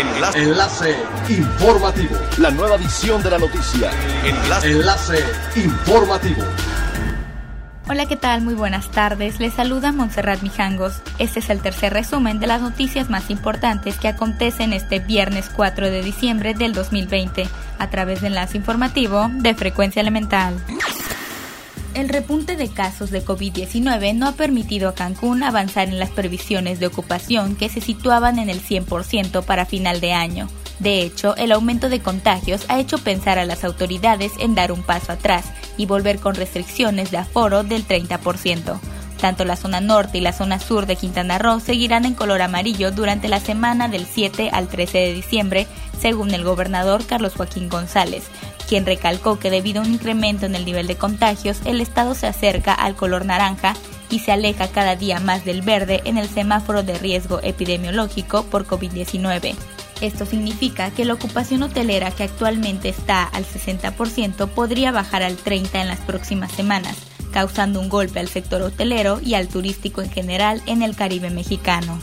Enlace. Enlace informativo. La nueva edición de la noticia. Enlace. Enlace informativo. Hola, ¿qué tal? Muy buenas tardes. Les saluda Montserrat Mijangos. Este es el tercer resumen de las noticias más importantes que acontecen este viernes 4 de diciembre del 2020 a través del enlace informativo de Frecuencia Elemental. El repunte de casos de COVID-19 no ha permitido a Cancún avanzar en las previsiones de ocupación que se situaban en el 100% para final de año. De hecho, el aumento de contagios ha hecho pensar a las autoridades en dar un paso atrás y volver con restricciones de aforo del 30%. Tanto la zona norte y la zona sur de Quintana Roo seguirán en color amarillo durante la semana del 7 al 13 de diciembre, según el gobernador Carlos Joaquín González, quien recalcó que debido a un incremento en el nivel de contagios, el estado se acerca al color naranja y se aleja cada día más del verde en el semáforo de riesgo epidemiológico por COVID-19. Esto significa que la ocupación hotelera que actualmente está al 60% podría bajar al 30% en las próximas semanas, causando un golpe al sector hotelero y al turístico en general en el Caribe mexicano.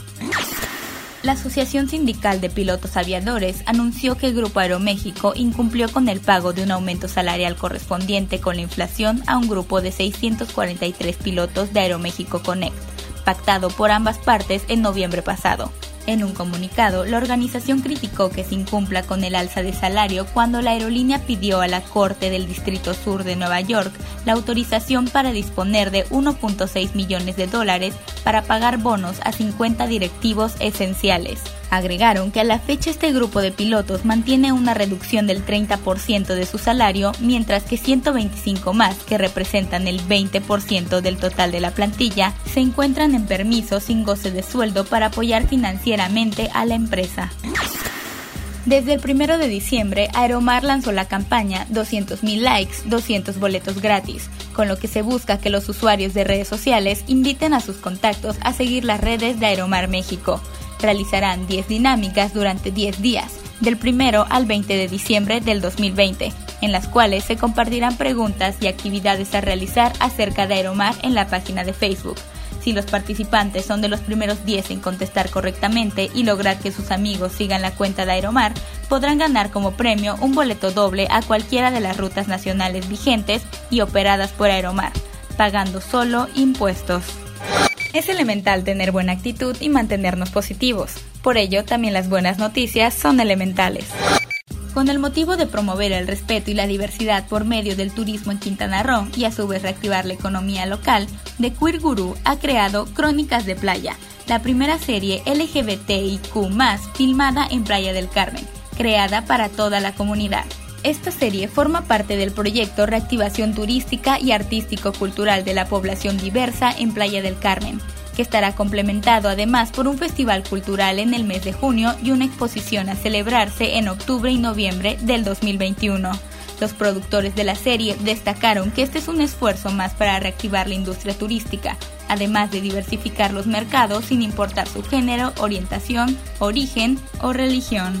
La Asociación Sindical de Pilotos Aviadores anunció que el Grupo Aeroméxico incumplió con el pago de un aumento salarial correspondiente con la inflación a un grupo de 643 pilotos de Aeroméxico Connect, pactado por ambas partes en noviembre pasado. En un comunicado, la organización criticó que se incumpla con el alza de salario cuando la aerolínea pidió a la Corte del Distrito Sur de Nueva York la autorización para disponer de 1.6 millones de dólares para pagar bonos a 50 directivos esenciales. Agregaron que a la fecha este grupo de pilotos mantiene una reducción del 30% de su salario, mientras que 125 más, que representan el 20% del total de la plantilla, se encuentran en permiso sin goce de sueldo para apoyar financieramente a la empresa. Desde el 1 de diciembre, Aeromar lanzó la campaña 200.000 likes, 200 boletos gratis, con lo que se busca que los usuarios de redes sociales inviten a sus contactos a seguir las redes de Aeromar México. Realizarán 10 dinámicas durante 10 días, del 1 al 20 de diciembre del 2020, en las cuales se compartirán preguntas y actividades a realizar acerca de Aeromar en la página de Facebook. Si los participantes son de los primeros 10 en contestar correctamente y lograr que sus amigos sigan la cuenta de Aeromar, podrán ganar como premio un boleto doble a cualquiera de las rutas nacionales vigentes y operadas por Aeromar, pagando solo impuestos. Es elemental tener buena actitud y mantenernos positivos. Por ello, también las buenas noticias son elementales. Con el motivo de promover el respeto y la diversidad por medio del turismo en Quintana Roo y a su vez reactivar la economía local, The Queer Guru ha creado Crónicas de Playa, la primera serie LGBTIQ filmada en Playa del Carmen, creada para toda la comunidad. Esta serie forma parte del proyecto Reactivación Turística y Artístico-Cultural de la Población Diversa en Playa del Carmen, que estará complementado además por un festival cultural en el mes de junio y una exposición a celebrarse en octubre y noviembre del 2021. Los productores de la serie destacaron que este es un esfuerzo más para reactivar la industria turística, además de diversificar los mercados sin importar su género, orientación, origen o religión.